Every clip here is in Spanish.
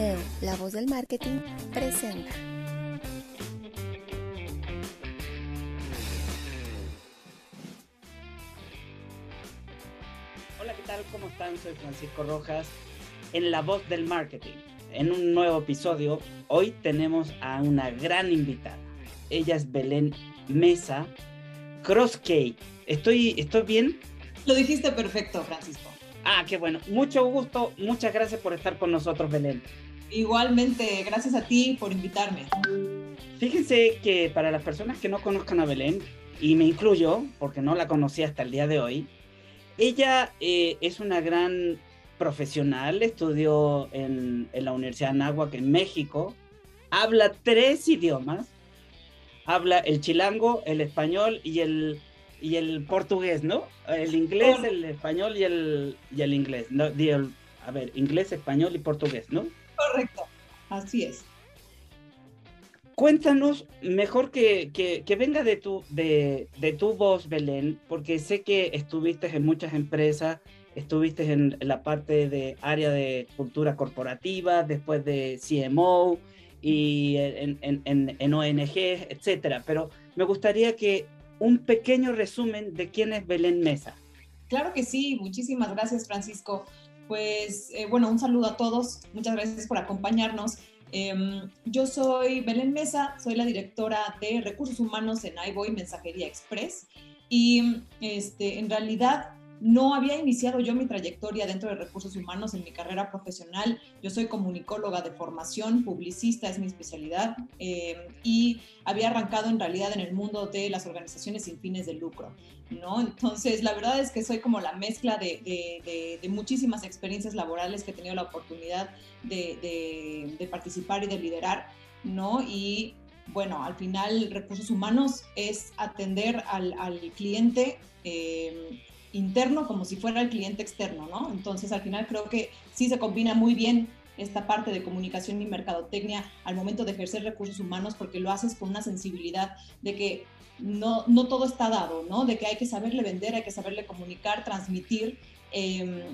Neo, la voz del marketing, presenta. Hola, ¿qué tal? ¿Cómo están? Soy Francisco Rojas en La Voz del Marketing. En un nuevo episodio, hoy tenemos a una gran invitada. Ella es Belén Mesa, CrossK. ¿Estoy, ¿Estoy bien? Lo dijiste perfecto, Francisco. Ah, qué bueno. Mucho gusto. Muchas gracias por estar con nosotros, Belén. Igualmente, gracias a ti por invitarme. Fíjense que para las personas que no conozcan a Belén, y me incluyo, porque no la conocí hasta el día de hoy, ella eh, es una gran profesional, estudió en, en la Universidad de Anáhuac en México, habla tres idiomas, habla el chilango, el español y el, y el portugués, ¿no? El inglés, el español y el, y el inglés. No, di el- a ver, inglés, español y portugués, ¿no? Correcto, así es. Cuéntanos, mejor que, que, que venga de tu, de, de tu voz, Belén, porque sé que estuviste en muchas empresas, estuviste en la parte de área de cultura corporativa, después de CMO y en, en, en, en ONG, etcétera. Pero me gustaría que un pequeño resumen de quién es Belén Mesa. Claro que sí, muchísimas gracias, Francisco. Pues eh, bueno, un saludo a todos, muchas gracias por acompañarnos. Em, yo soy Belén Mesa, soy la directora de recursos humanos en iVoy Mensajería Express y este, en realidad no había iniciado yo mi trayectoria dentro de recursos humanos en mi carrera profesional. Yo soy comunicóloga de formación, publicista es mi especialidad eh, y había arrancado en realidad en el mundo de las organizaciones sin fines de lucro. ¿no? Entonces, la verdad es que soy como la mezcla de, de, de, de muchísimas experiencias laborales que he tenido la oportunidad de, de, participar y de liderar, ¿no? Y bueno, al final recursos humanos es atender al, al cliente eh, interno como si fuera el cliente externo, ¿no? Entonces, al final creo que sí se combina muy bien esta parte de comunicación y mercadotecnia al momento de ejercer recursos humanos porque lo haces con una sensibilidad de que no, no todo está dado, ¿no? De que hay que saberle vender, hay que saberle comunicar, transmitir eh,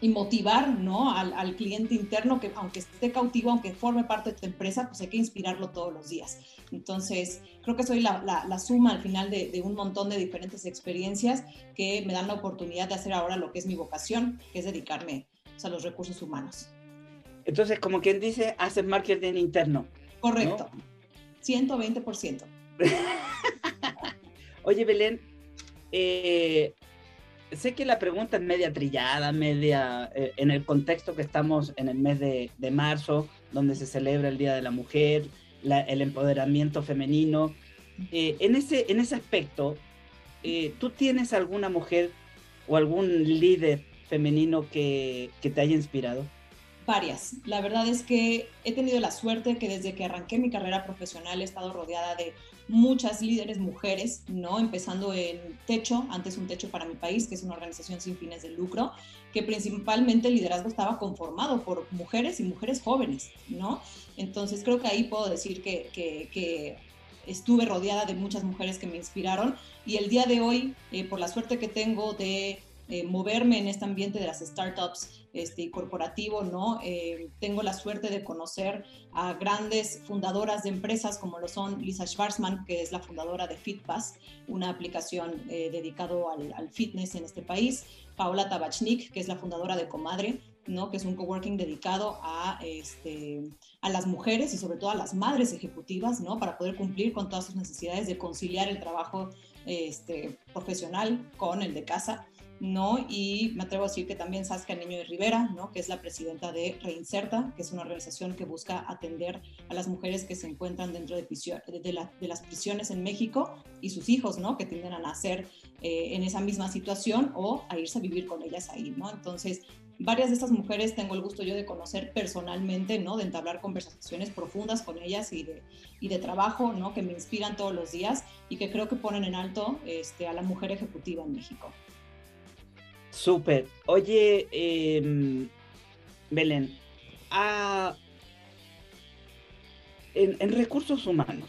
y motivar, ¿no? Al, al, cliente interno que aunque esté cautivo, aunque forme parte de tu empresa, pues hay que inspirarlo todos los días. Entonces, creo que soy la, la, la suma al final de, de, un montón de diferentes experiencias que me dan la oportunidad de hacer ahora lo que es mi vocación, que es dedicarme pues, a los recursos humanos. Entonces, como quien dice, haces marketing interno. Correcto. ¿no? 120%. Oye, Belén, eh, sé que la pregunta es media trillada, media eh, en el contexto que estamos en el mes de, marzo, donde se celebra el Día de la Mujer, el empoderamiento femenino. Eh, en, ese, en ese aspecto, eh, ¿tú tienes alguna mujer o algún líder femenino que, que te haya inspirado? Varias. La verdad es que he tenido la suerte que desde que arranqué mi carrera profesional he estado rodeada de muchas líderes mujeres, ¿no? Empezando en Techo, antes un Techo para mi país, que es una organización sin fines de lucro, que principalmente el liderazgo estaba conformado por mujeres y mujeres jóvenes, ¿no? Entonces creo que ahí puedo decir que, que, que estuve rodeada de muchas mujeres que me inspiraron y el día de hoy, eh, por la suerte que tengo de eh, moverme en este ambiente de las startups este, corporativo, ¿no? Eh, tengo la suerte de conocer a grandes fundadoras de empresas como lo son Lisa Schwarzman, que es la fundadora de FitPass, una aplicación eh, dedicado al, al, fitness en este país, Paola Tabachnik, que es la fundadora de Comadre, ¿no? que es un coworking dedicado a, este, a las mujeres y sobre todo a las madres ejecutivas, ¿no? para poder cumplir con todas sus necesidades de conciliar el trabajo este, profesional con el de casa ¿no? Y me atrevo a decir que también Saskia Niño de Rivera, ¿no? Que es la presidenta de Reinserta, que es una organización que busca atender a las mujeres que se encuentran dentro de, las prisiones en México y sus hijos, ¿no? Que tienden a nacer eh, en esa misma situación o a irse a vivir con ellas ahí, ¿no? Entonces, varias de estas mujeres tengo el gusto yo de conocer personalmente, ¿no? De entablar conversaciones profundas con ellas y de, y de trabajo, ¿no? Que me inspiran todos los días y que creo que ponen en alto este, a la mujer ejecutiva en México. Súper. Oye, em, Belén, en, recursos humanos,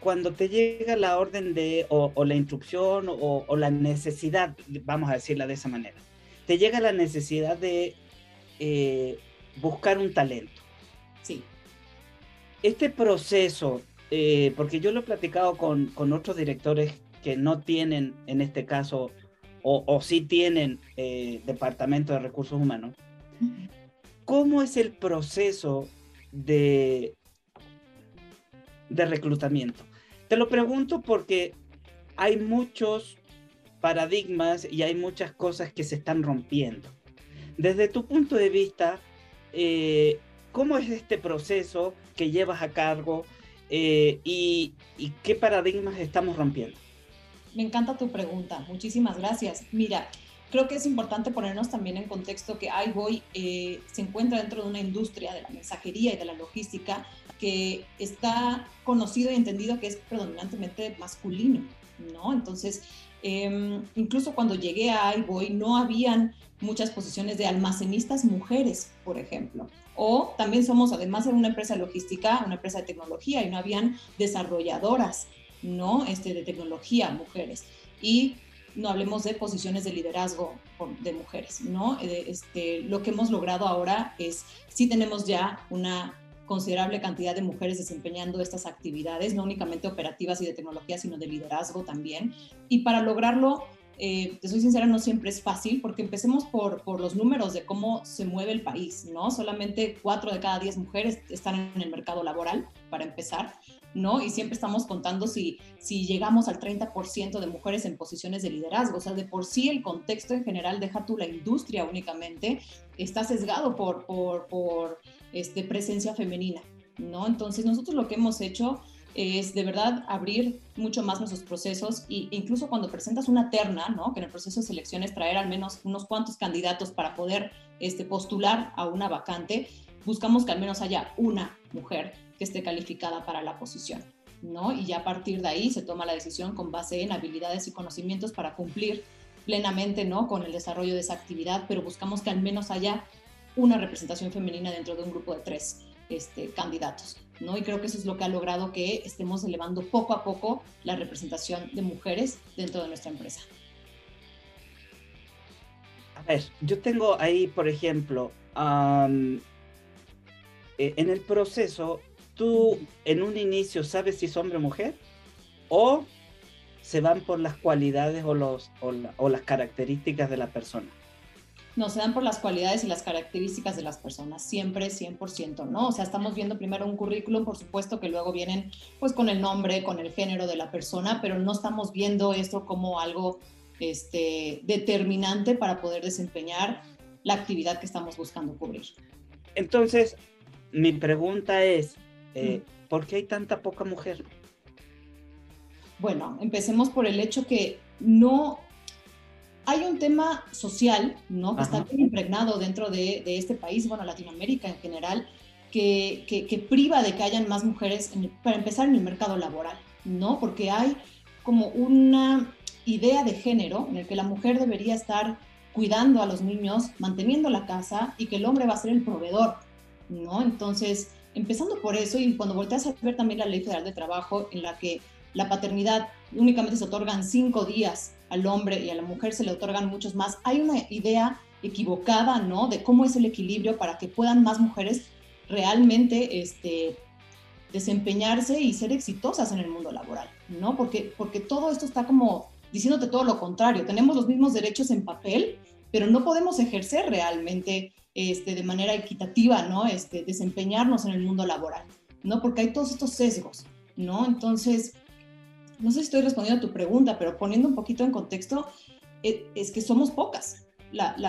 cuando te llega la orden de, o, la instrucción, o, la necesidad, vamos a decirla de esa manera, te llega la necesidad de eh, buscar un talento. Sí. Este proceso, eh, porque yo lo he platicado con, con otros directores que no tienen, en este caso, o, o sí tienen eh, departamento de recursos humanos, ¿cómo es el proceso de, de reclutamiento? Te lo pregunto porque hay muchos paradigmas y hay muchas cosas que se están rompiendo. Desde tu punto de vista, eh, ¿cómo es este proceso que llevas a cargo eh, y, y qué paradigmas estamos rompiendo? Me encanta tu pregunta, muchísimas gracias. Mira, creo que es importante ponernos también en contexto que iVoy eh, se encuentra dentro de una industria de la mensajería y de la logística que está conocido y entendido que es predominantemente masculino, ¿no? Entonces, em, incluso cuando llegué a iVoy no habían muchas posiciones de almacenistas mujeres, por ejemplo. O también somos, además de una empresa logística, una empresa de tecnología y no habían desarrolladoras ¿no? Este, de tecnología, mujeres. Y no hablemos de posiciones de liderazgo de mujeres, ¿no? Este, lo que hemos logrado ahora es, sí tenemos ya una considerable cantidad de mujeres desempeñando estas actividades, no únicamente operativas y de tecnología, sino de liderazgo también. Y para lograrlo, eh, te soy sincera, no siempre es fácil, porque empecemos por, por los números de cómo se mueve el país, ¿no? Solamente cuatro de cada diez mujeres están en el mercado laboral, para empezar. ¿No? Y siempre estamos contando si, si llegamos al 30% de mujeres en posiciones de liderazgo. O sea, de por sí el contexto en general, deja tú la industria únicamente, está sesgado por, por, por este, presencia femenina, ¿no? Entonces nosotros lo que hemos hecho es de verdad abrir mucho más nuestros procesos e incluso cuando presentas una terna, ¿no? que en el proceso de selección es traer al menos unos cuantos candidatos para poder este, postular a una vacante, buscamos que al menos haya una mujer que esté calificada para la posición. ¿no? Y ya a partir de ahí se toma la decisión con base en habilidades y conocimientos para cumplir plenamente ¿no? con el desarrollo de esa actividad, pero buscamos que al menos haya una representación femenina dentro de un grupo de tres este, candidatos. ¿no? Y creo que eso es lo que ha logrado que estemos elevando poco a poco la representación de mujeres dentro de nuestra empresa. A ver, yo tengo ahí, por ejemplo, eh, en el proceso tú en un inicio sabes si es hombre o mujer o se van por las cualidades o, los, o, las características de la persona? No, se dan por las cualidades y las características de las personas, siempre 100%, ¿no? O sea, estamos viendo primero un currículum, por supuesto que luego vienen pues con el nombre, con el género de la persona, pero no estamos viendo esto como algo este, determinante para poder desempeñar la actividad que estamos buscando cubrir. Entonces, mi pregunta es, eh, ¿Por qué hay tanta poca mujer? Bueno, empecemos por el hecho que no hay un tema social, ¿no? Que está bien impregnado dentro de, este país, bueno, Latinoamérica en general, que, que, priva de que hayan más mujeres, para empezar, en el mercado laboral, ¿no? Porque hay como una idea de género en el que la mujer debería estar cuidando a los niños, manteniendo la casa y que el hombre va a ser el proveedor, ¿no? Entonces, empezando por eso y cuando volteas a ver también la Ley Federal de Trabajo en la que la paternidad únicamente se otorgan cinco días al hombre y a la mujer se le otorgan muchos más, hay una idea equivocada, ¿no? De cómo es el equilibrio para que puedan más mujeres realmente este, desempeñarse y ser exitosas en el mundo laboral, ¿no? Porque, porque todo esto está como diciéndote todo lo contrario. Tenemos los mismos derechos en papel, pero no podemos ejercer realmente este, de manera equitativa, ¿no? Este, desempeñarnos en el mundo laboral, ¿no? Porque hay todos estos sesgos, ¿no? Entonces, no sé si estoy respondiendo a tu pregunta, pero poniendo un poquito en contexto, e, es, que somos pocas. las,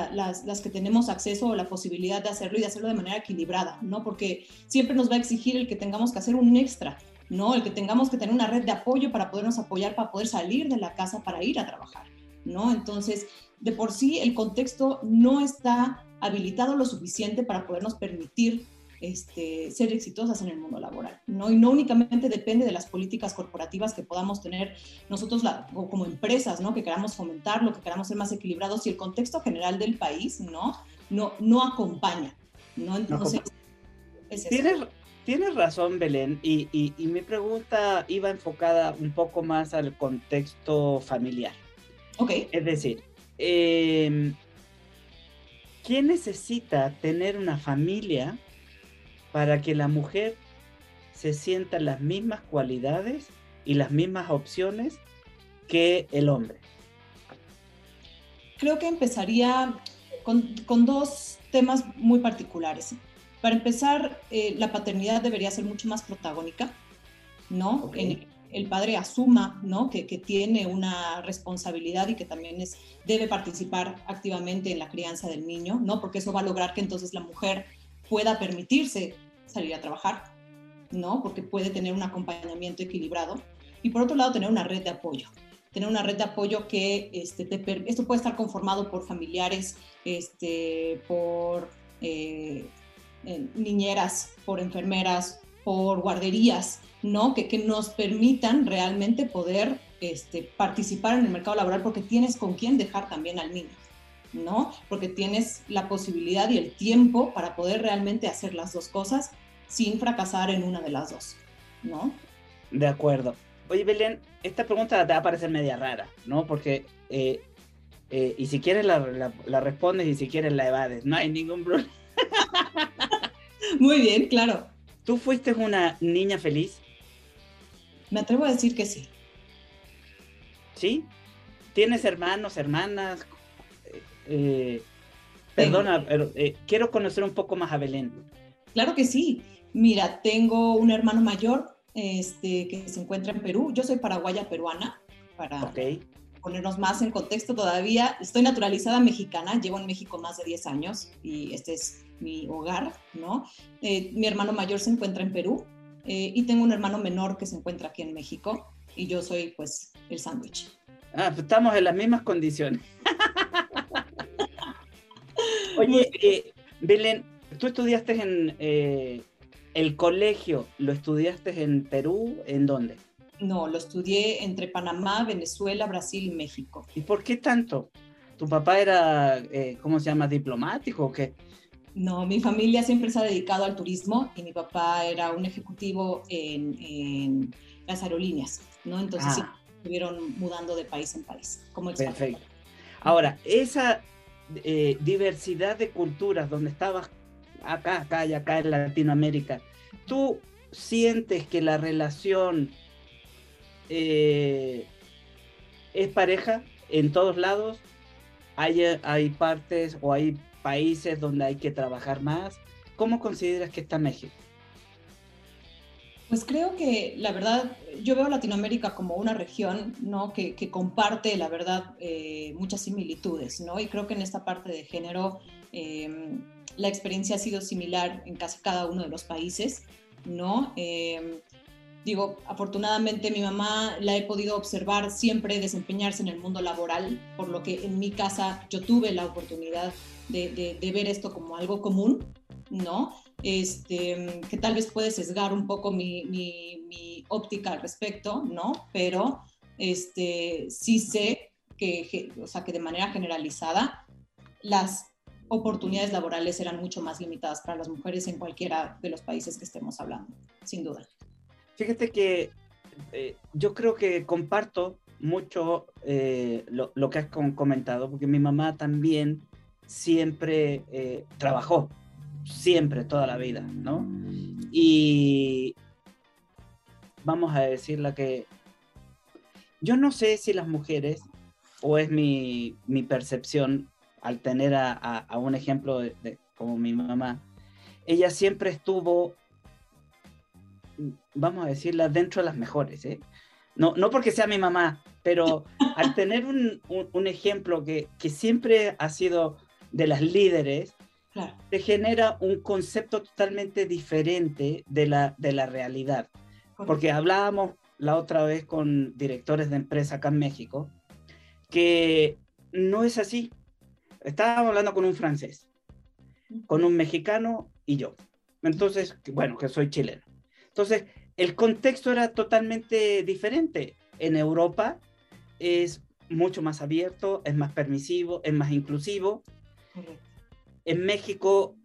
las, que tenemos acceso o la posibilidad de hacerlo y de hacerlo de manera equilibrada, ¿no? Porque siempre nos va a exigir el que tengamos que hacer un extra, ¿no? El que tengamos que tener una red de apoyo para podernos apoyar, para poder salir de la casa, para ir a trabajar, ¿no? Entonces, de por sí, el contexto no está habilitado lo suficiente para podernos permitir este, ser exitosas en el mundo laboral, ¿no? Y no únicamente depende de las políticas corporativas que podamos tener nosotros como empresas, ¿no? Que queramos fomentarlo, que queramos ser más equilibrados y el contexto general del país, ¿no? No, no acompaña, ¿no? Entonces, ¿Tienes, razón, Belén, y, y, mi pregunta iba enfocada un poco más al contexto familiar. Ok. Es decir, eh, ¿quién necesita tener una familia para que la mujer se sienta las mismas cualidades y las mismas opciones que el hombre? Creo que empezaría con, dos temas muy particulares. Para empezar, eh, la paternidad debería ser mucho más protagónica, ¿no? El padre asuma, ¿no? Que, tiene una responsabilidad y que también es, debe participar activamente en la crianza del niño, ¿no? Porque eso va a lograr que entonces la mujer pueda permitirse salir a trabajar, ¿no? Porque puede tener un acompañamiento equilibrado. Y por otro lado, tener una red de apoyo. Tener una red de apoyo que este, esto puede estar conformado por familiares, este, por eh, niñeras, por enfermeras, por guarderías, ¿no? Que, que nos permitan realmente poder este, participar en el mercado laboral porque tienes con quién dejar también al niño. ¿no? Porque tienes la posibilidad y el tiempo para poder realmente hacer las dos cosas sin fracasar en una de las dos, ¿no? De acuerdo. Oye, Belén, esta pregunta te va a parecer media rara, ¿no? Porque, eh, eh, y si quieres la, la, respondes y si quieres la evades, no hay ningún problema. Muy bien, claro. ¿Tú fuiste una niña feliz? Me atrevo a decir que sí. ¿Sí? ¿Tienes hermanos, hermanas? Eh, perdona, pero eh, quiero conocer un poco más a Belén. Claro que sí. Mira, tengo un hermano mayor este, que se encuentra en Perú. Yo soy paraguaya peruana, para ponernos más en contexto todavía. Estoy naturalizada mexicana, llevo en México más de 10 años y este es mi hogar, ¿no? Eh, mi hermano mayor se encuentra en Perú y tengo un hermano menor que se encuentra aquí en México y yo soy pues el sándwich. Ah, pues estamos en las mismas condiciones. Oye, eh, Belén, tú estudiaste en eh, el colegio, ¿lo estudiaste en Perú? ¿En dónde? No, lo estudié entre Panamá, Venezuela, Brasil y México. ¿Y por qué tanto? ¿Tu papá era, eh, ¿cómo se llama, diplomático o qué? No, mi familia siempre se ha dedicado al turismo y mi papá era un ejecutivo en, las aerolíneas, ¿no? Entonces sí, ah. estuvieron mudando de país en país. Como Perfecto. Ahora, esa eh, diversidad de culturas donde estabas acá, acá y acá en Latinoamérica, ¿tú sientes que la relación eh, es pareja en todos lados? ¿Hay, ¿Hay partes o hay países donde hay que trabajar más? ¿Cómo consideras que está México? Pues creo que la verdad, yo veo Latinoamérica como una región ¿no? que, comparte, la verdad, eh, muchas similitudes, ¿no? Y creo que en esta parte de género em, la experiencia ha sido similar en casi cada uno de los países, ¿no? Em, digo, afortunadamente mi mamá la he podido observar siempre desempeñarse en el mundo laboral, por lo que en mi casa yo tuve la oportunidad de, de ver esto como algo común, ¿no? este, que tal vez puede sesgar un poco mi, mi, óptica al respecto, ¿no? Pero este, sí sé que, o sea, que de manera generalizada las oportunidades laborales eran mucho más limitadas para las mujeres en cualquiera de los países que estemos hablando, sin duda. Fíjate que eh, yo creo que comparto mucho eh, lo, lo, que has comentado, porque mi mamá también siempre eh, trabajó, siempre, toda la vida, ¿no? Y vamos a decirle que yo no sé si las mujeres, o es mi, percepción al tener a, un ejemplo de, como mi mamá, ella siempre estuvo, vamos a decirla, dentro de las mejores, ¿eh? No, no porque sea mi mamá, pero al tener un, un, ejemplo que, que, siempre ha sido de las líderes, claro. te genera un concepto totalmente diferente de la, de la realidad. Porque hablábamos la otra vez con directores de empresa acá en México, que no es así. Estábamos hablando con un francés, con un mexicano y yo. Entonces, bueno, que soy chileno. Entonces, el contexto era totalmente diferente. En Europa es mucho más abierto, es más permisivo, es más inclusivo. En México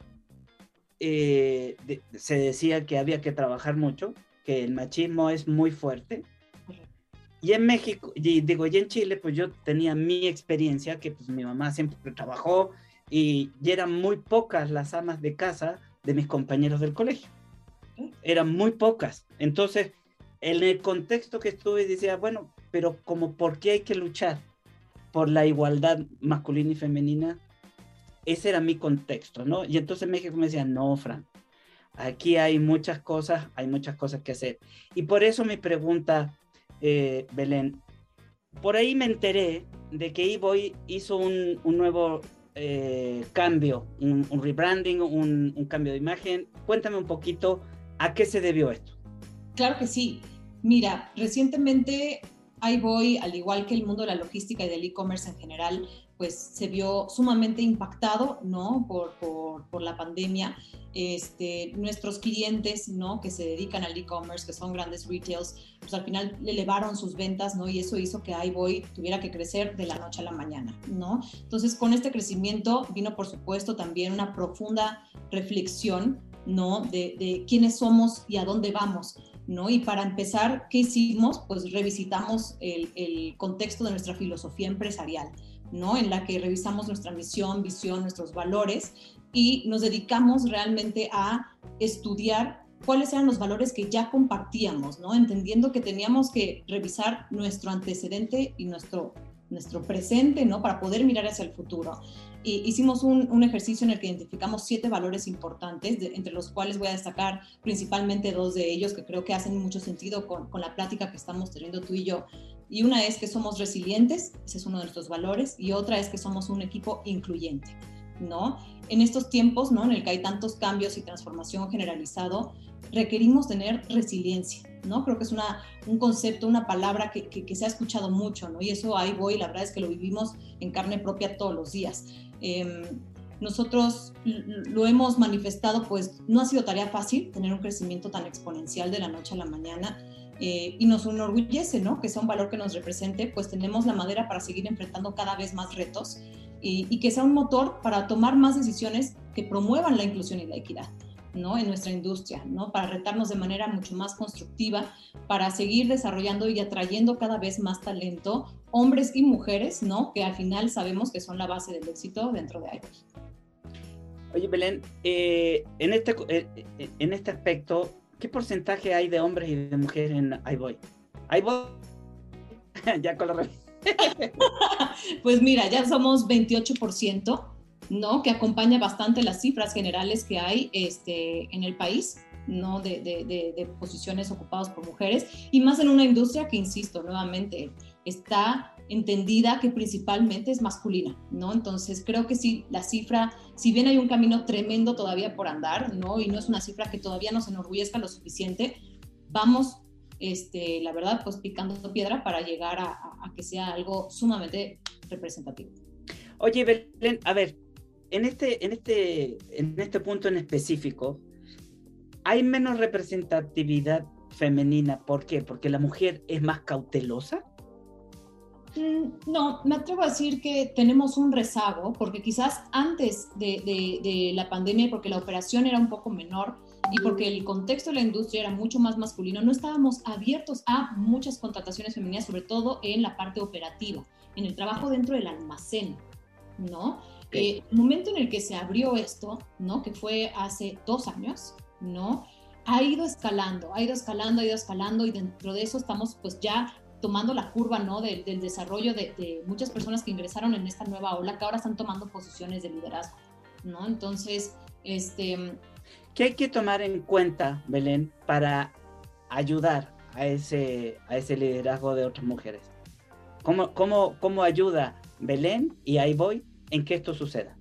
eh, se decía que había que trabajar mucho, que el machismo es muy fuerte. Y en México, y digo, y en Chile, pues yo tenía mi experiencia, que pues mi mamá siempre trabajó y, y eran muy pocas las amas de casa de mis compañeros del colegio. Eran muy pocas. Entonces, en el contexto que estuve, decía, bueno, pero como por qué hay que luchar por la igualdad masculina y femenina, ese era mi contexto, ¿no? Y entonces México me decía, no, Fran, aquí hay muchas cosas, hay muchas cosas que hacer. Y por eso mi pregunta, eh, Belén, por ahí me enteré de que Iboy hizo un, un nuevo eh, cambio, un, rebranding, un, un, cambio de imagen. Cuéntame un poquito a qué se debió esto. Claro que sí. Mira, recientemente iBoy, al igual que el mundo de la logística y del e-commerce en general, pues se vio sumamente impactado, ¿no? Por, por, la pandemia. Este, nuestros clientes, ¿no? Que se dedican al e-commerce, que son grandes retails, pues al final le elevaron sus ventas, ¿no? Y eso hizo que iBoy tuviera que crecer de la noche a la mañana, ¿no? Entonces, con este crecimiento vino, por supuesto, también una profunda reflexión, ¿no? De, quiénes somos y a dónde vamos. ¿No? Y para empezar, ¿qué hicimos? Pues revisitamos el contexto de nuestra filosofía empresarial. ¿No? En la que revisamos nuestra misión, visión, nuestros valores y nos dedicamos realmente a estudiar cuáles eran los valores que ya compartíamos, ¿no? Entendiendo que teníamos que revisar nuestro antecedente y nuestro, nuestro presente, ¿no? Para poder mirar hacia el futuro. Y hicimos un, un ejercicio en el que identificamos siete valores importantes, entre los cuales voy a destacar principalmente dos de ellos que creo que hacen mucho sentido con, con la plática que estamos teniendo tú y yo. Y una es que somos resilientes, ese es uno de nuestros valores, y otra es que somos un equipo incluyente, ¿no? En estos tiempos, ¿no? En el que hay tantos cambios y transformación generalizado, requerimos tener resiliencia, ¿no? Creo que es una, un concepto, una palabra que, que, se ha escuchado mucho, ¿no? Y eso ahí voy, la verdad es que lo vivimos en carne propia todos los días. Eh, nosotros lo hemos manifestado, pues no ha sido tarea fácil tener un crecimiento tan exponencial de la noche a la mañana eh, y nos enorgullece, ¿no? Que sea un valor que nos represente, pues tenemos la madera para seguir enfrentando cada vez más retos y, y que sea un motor para tomar más decisiones que promuevan la inclusión y la equidad. ¿no? en nuestra industria, ¿no? para retarnos de manera mucho más constructiva, para seguir desarrollando y atrayendo cada vez más talento, hombres y mujeres, ¿no? que al final sabemos que son la base del éxito dentro de IBOS. Oye, Belén, eh, en, este, eh, en este aspecto, ¿qué porcentaje hay de hombres y de mujeres en iBoy? iBoy, ya con la Pues mira, ya somos 28%, ¿no? Que acompaña bastante las cifras generales que hay este, en el país. ¿no? De, de, de, de, posiciones ocupadas por mujeres y más en una industria que, insisto, nuevamente está entendida que principalmente es masculina, ¿no? Entonces creo que sí, la cifra, si bien hay un camino tremendo todavía por andar, ¿no? Y no es una cifra que todavía nos enorgullezca lo suficiente, vamos, este, la verdad, pues picando piedra para llegar a, a que sea algo sumamente representativo. Oye, Belén, a ver, en este, en este, en este punto en específico, ¿hay menos representatividad femenina? ¿Por qué? ¿Porque la mujer es más cautelosa? Mm, no, me atrevo a decir que tenemos un rezago, porque quizás antes de, de, de, la pandemia, porque la operación era un poco menor y porque el contexto de la industria era mucho más masculino, no estábamos abiertos a muchas contrataciones femeninas, sobre todo en la parte operativa, en el trabajo dentro del almacén, ¿no? Eh, el momento en el que se abrió esto, ¿no? Que fue hace dos años, ¿no? Ha ido escalando, ha ido escalando, ha ido escalando y dentro de eso estamos pues ya tomando la curva ¿no? del, del desarrollo de, de, muchas personas que ingresaron en esta nueva ola, que ahora están tomando posiciones de liderazgo. ¿no? Entonces, este... ¿qué hay que tomar en cuenta, Belén, para ayudar a ese, a ese liderazgo de otras mujeres? ¿Cómo, cómo, cómo ayuda Belén y ahí voy en que esto suceda?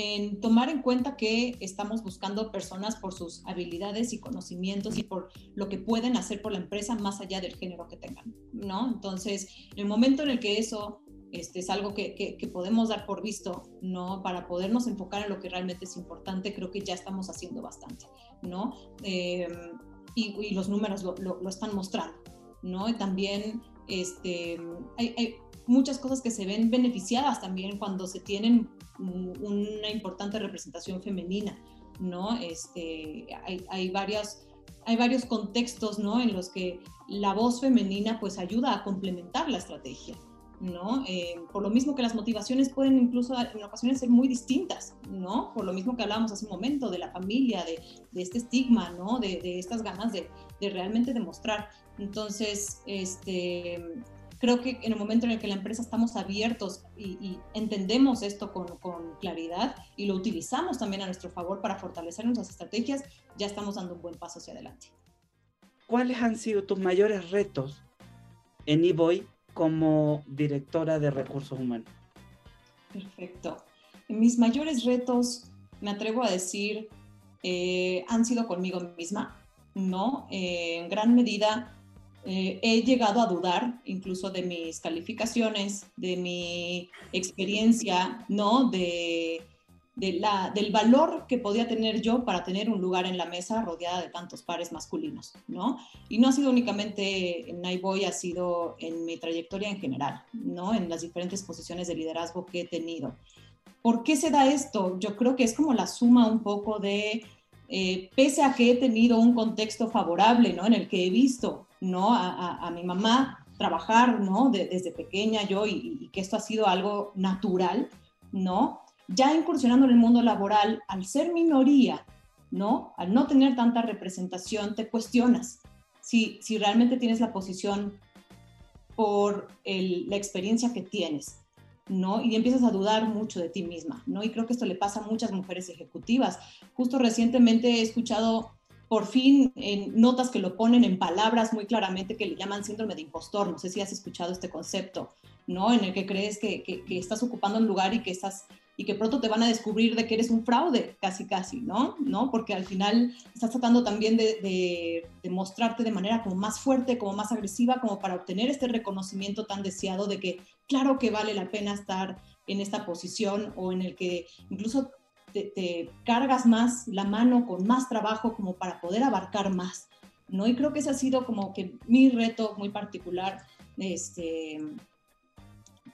En tomar en cuenta que estamos buscando personas por sus habilidades y conocimientos y por lo que pueden hacer por la empresa más allá del género que tengan, ¿no? Entonces, en el momento en el que eso este, es algo que, que, podemos dar por visto, ¿no? Para podernos enfocar en lo que realmente es importante, creo que ya estamos haciendo bastante, ¿no? Em, y, los números lo, lo, están mostrando, ¿no? Y también este, hay, hay, muchas cosas que se ven beneficiadas también cuando se tienen una importante representación femenina, ¿no? Este, hay, varias, hay varios contextos, ¿no? En los que la voz femenina pues ayuda a complementar la estrategia, ¿no? Eh, por lo mismo que las motivaciones pueden incluso en ocasiones ser muy distintas, ¿no? Por lo mismo que hablábamos hace un momento de la familia, de, este estigma, ¿no? De, estas ganas de, realmente demostrar. Entonces, este, creo que en el momento en el que la empresa estamos abiertos y, entendemos esto con, claridad y lo utilizamos también a nuestro favor para fortalecer nuestras estrategias, ya estamos dando un buen paso hacia adelante. ¿Cuáles han sido tus mayores retos en eBoy como directora de recursos humanos? Perfecto. Mis mayores retos, me atrevo a decir, eh, han sido conmigo misma, ¿no? Eh, en gran medida eh, he llegado a dudar incluso de mis calificaciones, de mi experiencia, ¿no? De, la, del valor que podía tener yo para tener un lugar en la mesa rodeada de tantos pares masculinos, ¿no? Y no ha sido únicamente en Naiboy, ha sido en mi trayectoria en general, ¿no? En las diferentes posiciones de liderazgo que he tenido. ¿Por qué se da esto? Yo creo que es como la suma un poco de, eh, pese a que he tenido un contexto favorable, ¿no? En el que he visto ¿no? A, mi mamá trabajar, ¿no? desde pequeña yo y, que esto ha sido algo natural, ¿no? Ya incursionando en el mundo laboral, al ser minoría, ¿no? Al no tener tanta representación, te cuestionas si, si realmente tienes la posición por la experiencia que tienes, ¿no? Y empiezas a dudar mucho de ti misma, ¿no? Y creo que esto le pasa a muchas mujeres ejecutivas. Justo recientemente he escuchado por fin en notas que lo ponen en palabras muy claramente que le llaman síndrome de impostor. No sé si has escuchado este concepto, ¿no? En el que crees que, estás ocupando un lugar y que estás y que pronto te van a descubrir de que eres un fraude, casi casi, ¿no? ¿No? Porque al final estás tratando también de, de, mostrarte de manera como más fuerte, como más agresiva, como para obtener este reconocimiento tan deseado de que claro que vale la pena estar en esta posición o en el que incluso te, cargas más la mano con más trabajo como para poder abarcar más, ¿no? Y creo que ese ha sido como que mi reto muy particular, este,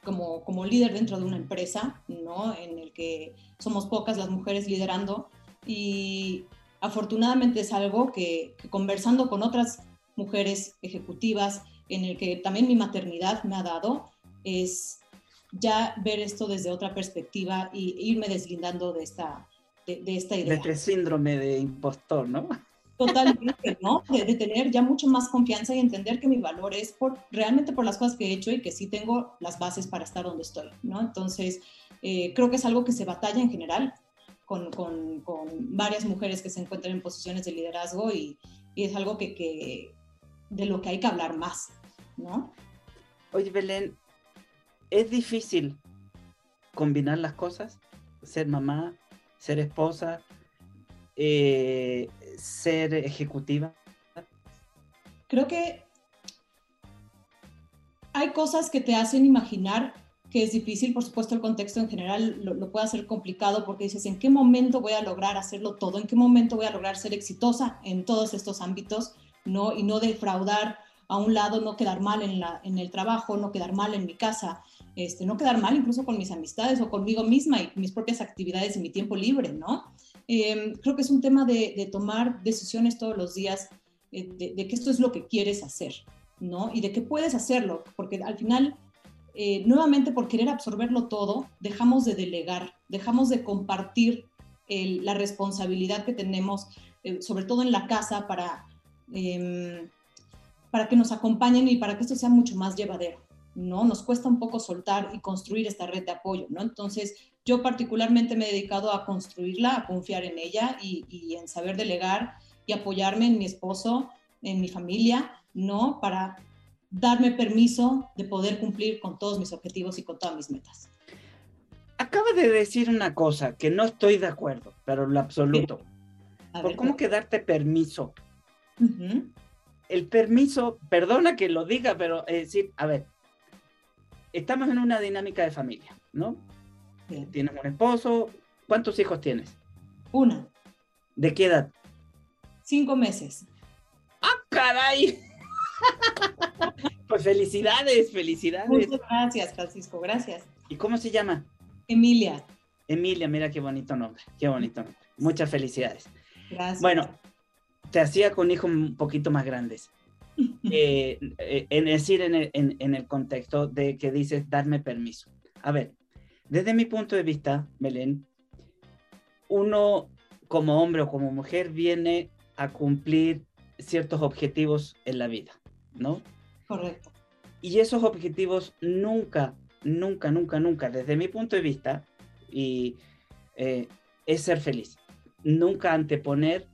como, como líder dentro de una empresa, ¿no? En el que somos pocas las mujeres liderando y afortunadamente es algo que, que conversando con otras mujeres ejecutivas, en el que también mi maternidad me ha dado, es ya ver esto desde otra perspectiva y irme deslindando de esta, de, esta idea. De este síndrome de impostor, ¿no? Totalmente, ¿no? De, tener ya mucho más confianza y entender que mi valor es por, realmente por las cosas que he hecho y que sí tengo las bases para estar donde estoy, ¿no? Entonces, eh, creo que es algo que se batalla en general con, con, con, varias mujeres que se encuentran en posiciones de liderazgo y, y es algo que, que, de lo que hay que hablar más, ¿no? Oye, Belén, es difícil combinar las cosas, ser mamá, ser esposa, eh, ser ejecutiva. Creo que hay cosas que te hacen imaginar que es difícil, por supuesto el contexto en general lo, puede hacer complicado porque dices, ¿en qué momento voy a lograr hacerlo todo? ¿En qué momento voy a lograr ser exitosa en todos estos ámbitos? ¿no? Y no defraudar a un lado, no quedar mal en el trabajo, no quedar mal en mi casa, este, no quedar mal incluso con mis amistades o conmigo misma y mis propias actividades y mi tiempo libre, ¿no? Em, creo que es un tema de, tomar decisiones todos los días eh, de, que esto es lo que quieres hacer, ¿no? Y de que puedes hacerlo, porque al final, eh, nuevamente por querer absorberlo todo, dejamos de delegar, dejamos de compartir la responsabilidad que tenemos, eh, sobre todo en la casa, para, em, para que nos acompañen y para que esto sea mucho más llevadero. ¿No? Nos cuesta un poco soltar y construir esta red de apoyo, ¿no? Entonces, yo particularmente me he dedicado a construirla, a confiar en ella y, en saber delegar y apoyarme en mi esposo, en mi familia, ¿no? Para darme permiso de poder cumplir con todos mis objetivos y con todas mis metas. Acaba de decir una cosa que no estoy de acuerdo, pero lo absoluto. ¿Por cómo que darte permiso? El permiso, perdona que lo diga, pero es decir, a ver, estamos en una dinámica de familia, ¿no? Tienes un esposo, ¿cuántos hijos tienes? Una. ¿De qué edad? Cinco meses. ¡Ah, caray! pues felicidades, felicidades. Muchas gracias, Francisco, gracias. ¿Y cómo se llama? Emilia. Emilia, mira qué bonito nombre, qué bonito nombre. Muchas felicidades. Gracias. Bueno, te hacía con hijos un poquito más grandes. Eh, eh, en decir, en el, en el contexto de que dices darme permiso. A ver, desde mi punto de vista, Belén, uno como hombre o como mujer viene a cumplir ciertos objetivos en la vida, ¿no? Correcto. Y esos objetivos nunca, nunca, nunca, nunca, desde mi punto de vista, y eh, es ser feliz. Nunca anteponer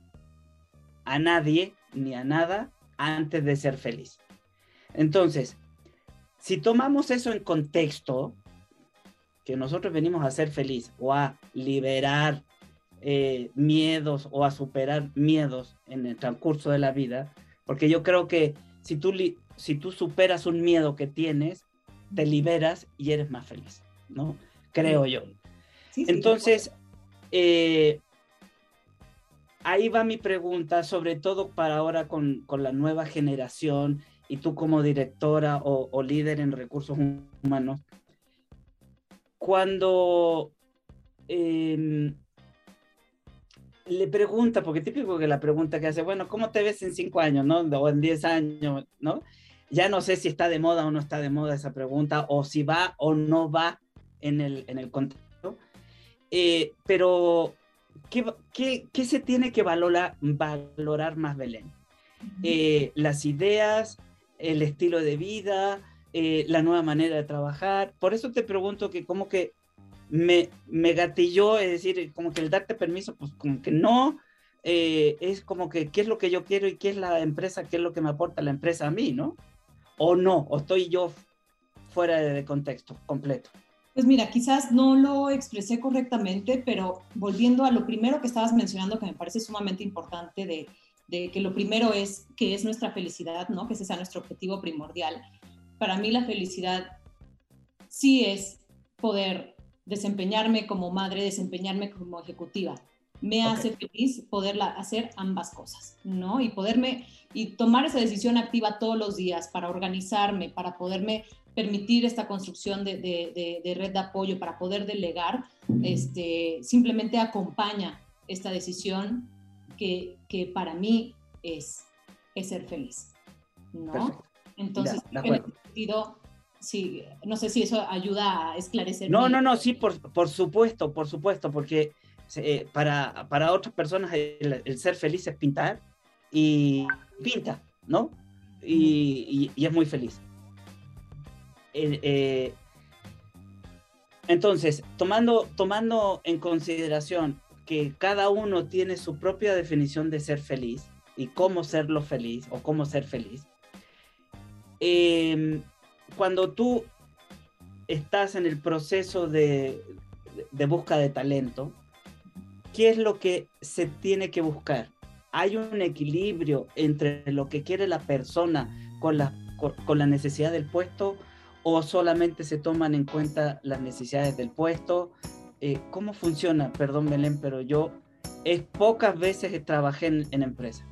a nadie ni a nada antes de ser feliz. Entonces, si tomamos eso en contexto, que nosotros venimos a ser feliz o a liberar eh, miedos o a superar miedos en el transcurso de la vida, porque yo creo que si tú, si tú superas un miedo que tienes, te liberas y eres más feliz, ¿no? Creo yo. Entonces, eh, ahí va mi pregunta, sobre todo para ahora con, con la nueva generación y tú como directora o, líder en recursos humanos, cuando em, le pregunta, porque típico que la pregunta que hace, bueno, ¿cómo te ves en cinco años, no? O en diez años, ¿no? Ya no sé si está de moda o no está de moda esa pregunta, o si va o no va en el, en el contexto. Eh, pero, ¿qué, ¿qué, qué, se tiene que valorar, valorar más, Belén? Eh, las ideas, el estilo de vida, eh, la nueva manera de trabajar. Por eso te pregunto que cómo que me, me gatilló, es decir, como que el darte permiso, pues como que no, eh, es como que qué es lo que yo quiero y qué es la empresa, qué es lo que me aporta la empresa a mí, ¿no? O no, o estoy yo fuera de contexto completo. Pues mira, quizás no lo expresé correctamente, pero volviendo a lo primero que estabas mencionando, que me parece sumamente importante, de, de que lo primero es que es nuestra felicidad, ¿no? Que ese sea nuestro objetivo primordial. Para mí la felicidad sí es poder desempeñarme como madre, desempeñarme como ejecutiva. Me hace feliz poderla hacer ambas cosas, ¿no? Y poderme y tomar esa decisión activa todos los días para organizarme, para poderme permitir esta construcción de, de, red de apoyo, para poder delegar, este, simplemente acompaña esta decisión que, que para mí es, es ser feliz, ¿no? Entonces, en ese sentido, sí, no sé si eso ayuda a esclarecer. No, no, no, sí, por, por supuesto, por supuesto, porque eh, para, para otras personas el, ser feliz es pintar y pinta, ¿no? Y, y, es muy feliz. Eh, entonces, tomando, tomando en consideración que cada uno tiene su propia definición de ser feliz y cómo serlo feliz o cómo ser feliz, eh, cuando tú estás en el proceso de, de busca de talento, ¿qué es lo que se tiene que buscar? ¿Hay un equilibrio entre lo que quiere la persona con la, con, la necesidad del puesto o solamente se toman en cuenta las necesidades del puesto? Eh, ¿Cómo funciona? Perdón, Belén, pero yo es pocas veces que trabajé en, en empresa.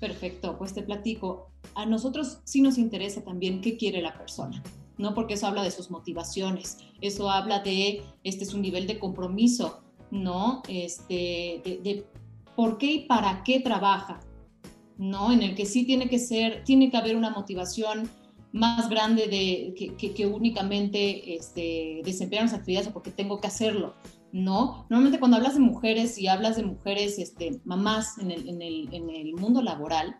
Perfecto, pues te platico a nosotros sí nos interesa también qué quiere la persona, ¿no? Porque eso habla de sus motivaciones, eso habla de, este es un nivel de compromiso, ¿no? Este, de, por qué y para qué trabaja, ¿no? En el que sí tiene que ser, tiene que haber una motivación más grande de, que, únicamente este, desempeñar las actividades o porque tengo que hacerlo, ¿no? Normalmente cuando hablas de mujeres y hablas de mujeres, este, mamás en el, en el mundo laboral,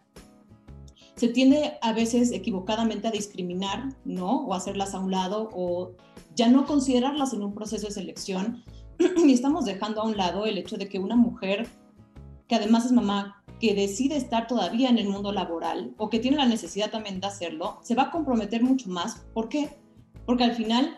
se tiende a veces equivocadamente a discriminar, ¿no? O hacerlas a un lado o ya no considerarlas en un proceso de selección y estamos dejando a un lado el hecho de que una mujer que además es mamá, que decide estar todavía en el mundo laboral o que tiene la necesidad también de hacerlo, se va a comprometer mucho más. ¿Por qué? Porque al final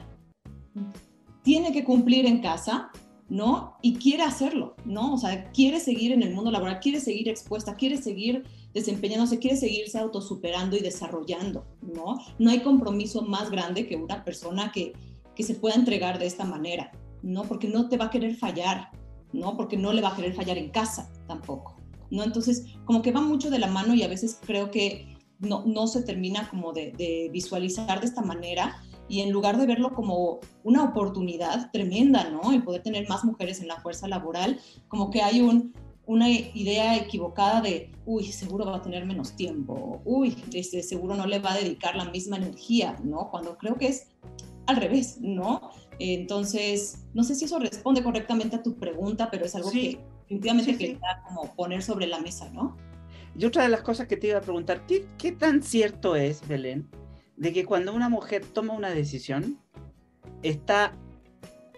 tiene que cumplir en casa, ¿no? Y quiere hacerlo, ¿no? O sea, quiere seguir en el mundo laboral, quiere seguir expuesta, quiere seguir desempeñándose, quiere seguirse autosuperando y desarrollando, ¿no? No hay compromiso más grande que una persona que, que se pueda entregar de esta manera, ¿no? Porque no te va a querer fallar, ¿no? Porque no le va a querer fallar en casa tampoco. ¿No? Entonces, como que va mucho de la mano y a veces creo que no, no se termina como de, visualizar de esta manera y en lugar de verlo como una oportunidad tremenda, ¿no? El poder tener más mujeres en la fuerza laboral, como que hay un, una idea equivocada de, uy, seguro va a tener menos tiempo, uy, este, seguro no le va a dedicar la misma energía, ¿no? Cuando creo que es al revés, ¿no? Entonces, no sé si eso responde correctamente a tu pregunta, pero es algo que definitivamente que como poner sobre la mesa, ¿no? Y otra de las cosas que te iba a preguntar, ¿qué, qué tan cierto es, Belén, de que cuando una mujer toma una decisión, está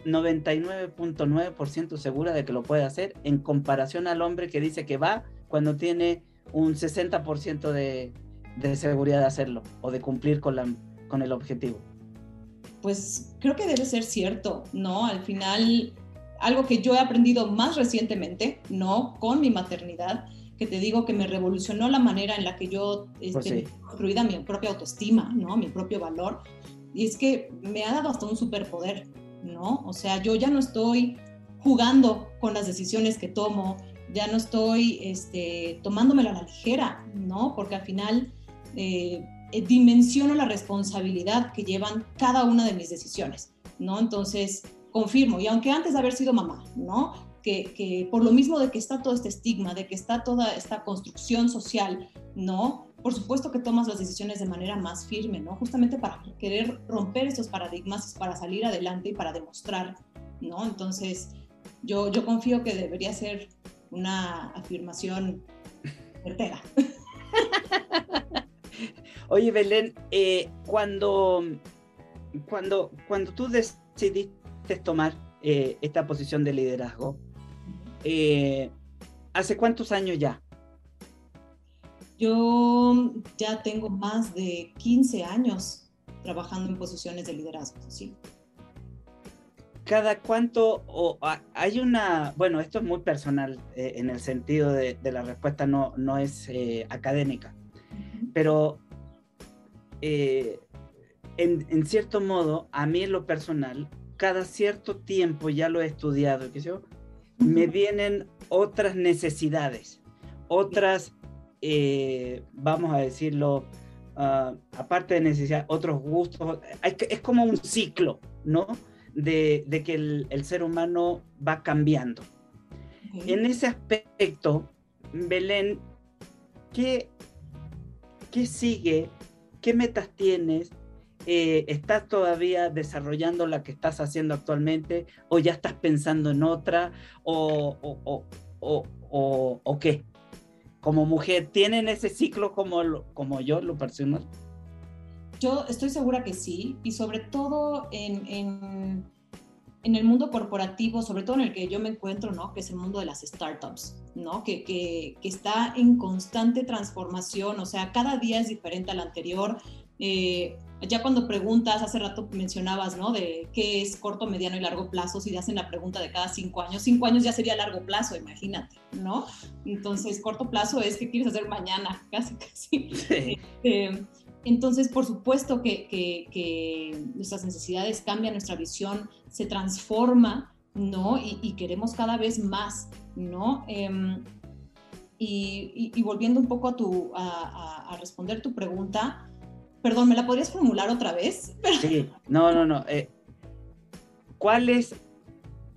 99.9% segura de que lo puede hacer en comparación al hombre que dice que va cuando tiene un 60% de, de seguridad de hacerlo o de cumplir con, la, con el objetivo? Pues creo que debe ser cierto, ¿no? Al final algo que yo he aprendido más recientemente, ¿no? Con mi maternidad, que te digo que me revolucionó la manera en la que yo este, pues construida mi propia autoestima, ¿no? Mi propio valor. Y es que me ha dado hasta un superpoder, ¿no? O sea, yo ya no estoy jugando con las decisiones que tomo, ya no estoy este, tomándomela a la ligera, ¿no? Porque al final eh, dimensiono la responsabilidad que llevan cada una de mis decisiones, ¿no? Entonces, confirmo, y aunque antes de haber sido mamá, ¿no? Que, por lo mismo de que está todo este estigma, de que está toda esta construcción social, ¿no? Por supuesto que tomas las decisiones de manera más firme, ¿no? Justamente para querer romper esos paradigmas, para salir adelante y para demostrar, ¿no? Entonces, yo, yo confío que debería ser una afirmación certera. Oye, Belén, eh, cuando, cuando, cuando tú decidiste tomar eh, esta posición de liderazgo. Eh, ¿Hace cuántos años ya? Yo ya tengo más de 15 años trabajando en posiciones de liderazgo, sí. ¿Cada cuánto o, hay una, bueno, esto es muy personal eh, en el sentido de, la respuesta no, no es académica, pero en, en, cierto modo, a mí en lo personal, cada cierto tiempo, ya lo he estudiado, yo, me vienen otras necesidades, otras, eh, vamos a decirlo, ah, aparte de necesidad, otros gustos. es como un ciclo, ¿no? De, que el, ser humano va cambiando. En ese aspecto, Belén, ¿qué, ¿qué sigue? ¿Qué metas tienes? Eh, ¿estás todavía desarrollando la que estás haciendo actualmente o ya estás pensando en otra o, o, qué? Como mujer, ¿tienen ese ciclo como, como yo, lo personal? Yo estoy segura que sí, y sobre todo en, en, en, el mundo corporativo, sobre todo en el que yo me encuentro, ¿no? que es el mundo de las startups, ¿no? que, que, que está en constante transformación, o sea, cada día es diferente al anterior. Eh, ya cuando preguntas, hace rato mencionabas, ¿no? De qué es corto, mediano y largo plazo, si te hacen la pregunta de cada cinco años, cinco años ya sería largo plazo, imagínate, ¿no? Entonces, corto plazo es qué quieres hacer mañana, casi, casi. Este, entonces, por supuesto que, que, nuestras necesidades cambian, nuestra visión se transforma, ¿no? Y, queremos cada vez más, ¿no? Em, y, y, volviendo un poco a, tu, a, a responder tu pregunta, Perdón, ¿me la podrías formular otra vez? Sí, no, no, no. Eh, ¿Cuáles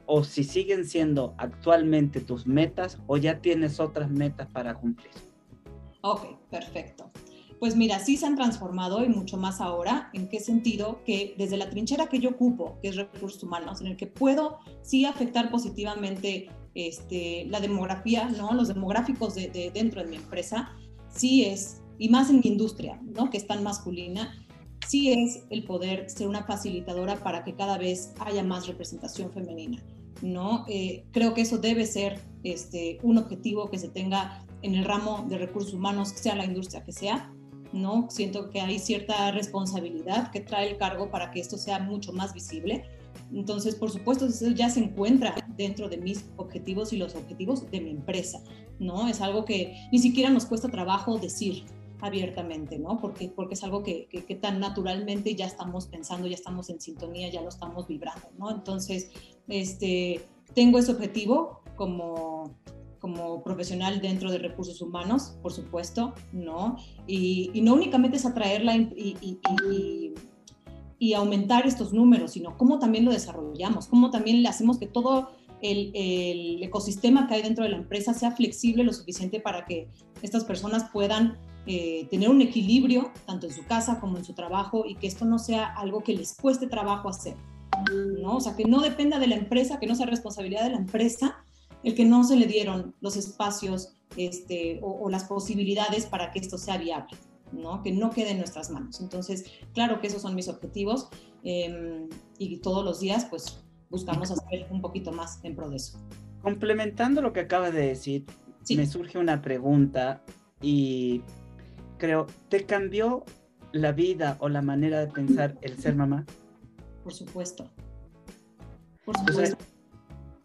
o si siguen siendo actualmente tus metas o ya tienes otras metas para cumplir? Ok, perfecto. Pues mira, sí se han transformado y mucho más ahora. ¿En qué sentido? Que desde la trinchera que yo ocupo, que es recursos humanos, en el que puedo sí afectar positivamente este, la demografía, ¿no? los demográficos de dentro de mi empresa, sí es y más en mi industria, ¿no? que es tan masculina, sí es el poder ser una facilitadora para que cada vez haya más representación femenina. ¿no? Eh, creo que eso debe ser este, un objetivo que se tenga en el ramo de recursos humanos, sea la industria que sea, ¿no? Siento que hay cierta responsabilidad que trae el cargo para que esto sea mucho más visible. Entonces, por supuesto, eso ya se encuentra dentro de mis objetivos y los objetivos de mi empresa, ¿no? Es algo que ni siquiera nos cuesta trabajo decir abiertamente, ¿no? Porque, porque es algo que, que, tan naturalmente ya estamos pensando, ya estamos en sintonía, ya lo estamos vibrando, ¿no? Entonces, este, tengo ese objetivo como, como profesional dentro de recursos humanos, por supuesto, ¿no? Y, no únicamente es atraerla y, y, y, aumentar estos números, sino cómo también lo desarrollamos, cómo también le hacemos que todo el, ecosistema que hay dentro de la empresa sea flexible lo suficiente para que estas personas puedan eh, tener un equilibrio tanto en su casa como en su trabajo y que esto no sea algo que les cueste trabajo hacer, ¿no? O sea, que no dependa de la empresa, que no sea responsabilidad de la empresa, el que no se le dieron los espacios este, o, las posibilidades para que esto sea viable, ¿no? que no quede en nuestras manos. Entonces, claro que esos son mis objetivos em, y todos los días pues buscamos hacer un poquito más en pro de eso. Complementando lo que acabas de decir, me surge una pregunta y creo, ¿te cambió la vida o la manera de pensar el ser mamá? Por supuesto. Por supuesto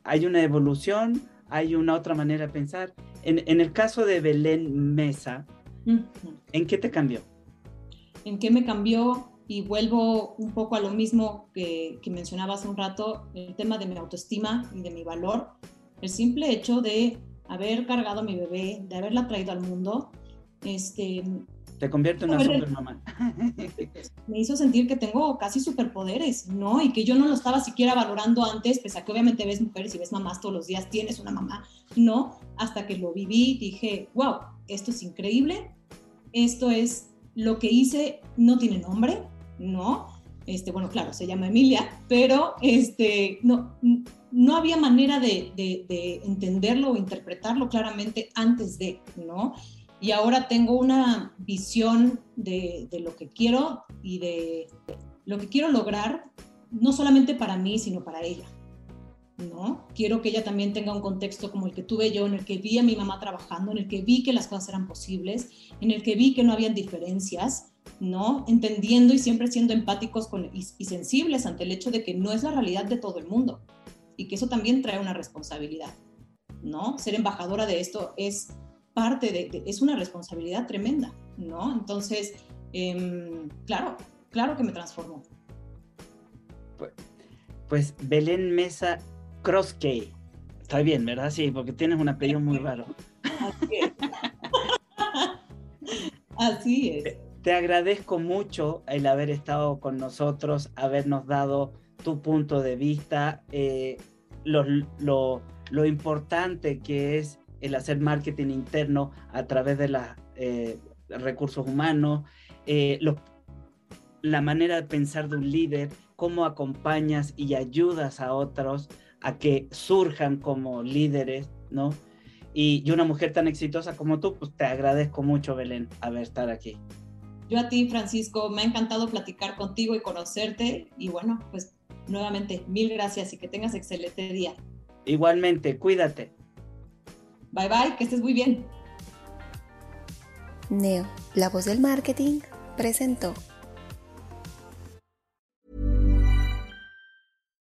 hay una evolución, hay una otra manera de pensar. En, el caso de Belén Mesa, ¿en qué te cambió? ¿En qué me cambió? Y vuelvo un poco a lo mismo que, que mencionaba hace un rato, el tema de mi autoestima y de mi valor. El simple hecho de haber cargado a mi bebé, de haberla traído al mundo, este, te convierte en una supermamá. Me hizo sentir que tengo casi superpoderes, ¿no? Y que yo no lo estaba siquiera valorando antes, pese a que obviamente ves mujeres y ves mamás todos los días, tienes una mamá, ¿no? Hasta que lo viví, dije, wow, esto es increíble, esto es lo que hice, no tiene nombre, ¿no? Este, bueno, claro, se llama Emilia, pero este, no, no había manera de, de, de entenderlo o interpretarlo claramente antes de, ¿no? y ahora tengo una visión de, lo que quiero y de lo que quiero lograr, no solamente para mí, sino para ella. ¿no? Quiero que ella también tenga un contexto como el que tuve yo, en el que vi a mi mamá trabajando, en el que vi que las cosas eran posibles, en el que vi que no habían diferencias, ¿no? Entendiendo y siempre siendo empáticos con, y, y sensibles ante el hecho de que no es la realidad de todo el mundo y que eso también trae una responsabilidad, ¿no? Ser embajadora de esto es parte de, es una responsabilidad tremenda, ¿no? Entonces, em, claro, claro que me transformó. Pues, pues Belén Mesa Crosskey. Está bien, ¿verdad? Sí, porque tienes un apellido muy raro. Así es. Así es. Te agradezco mucho el haber estado con nosotros, habernos dado tu punto de vista, eh, lo, lo, lo importante que es el hacer marketing interno a través de los eh, recursos humanos, eh, la manera de pensar de un líder, cómo acompañas y ayudas a otros a que surjan como líderes, ¿no? Y, una mujer tan exitosa como tú, pues te agradezco mucho, Belén, haber estar aquí. Yo a ti, Francisco, me ha encantado platicar contigo y conocerte. Y bueno, pues nuevamente, mil gracias y que tengas excelente día. Igualmente, cuídate. Bye bye, que estés muy bien. Neo, la voz del marketing, presentó.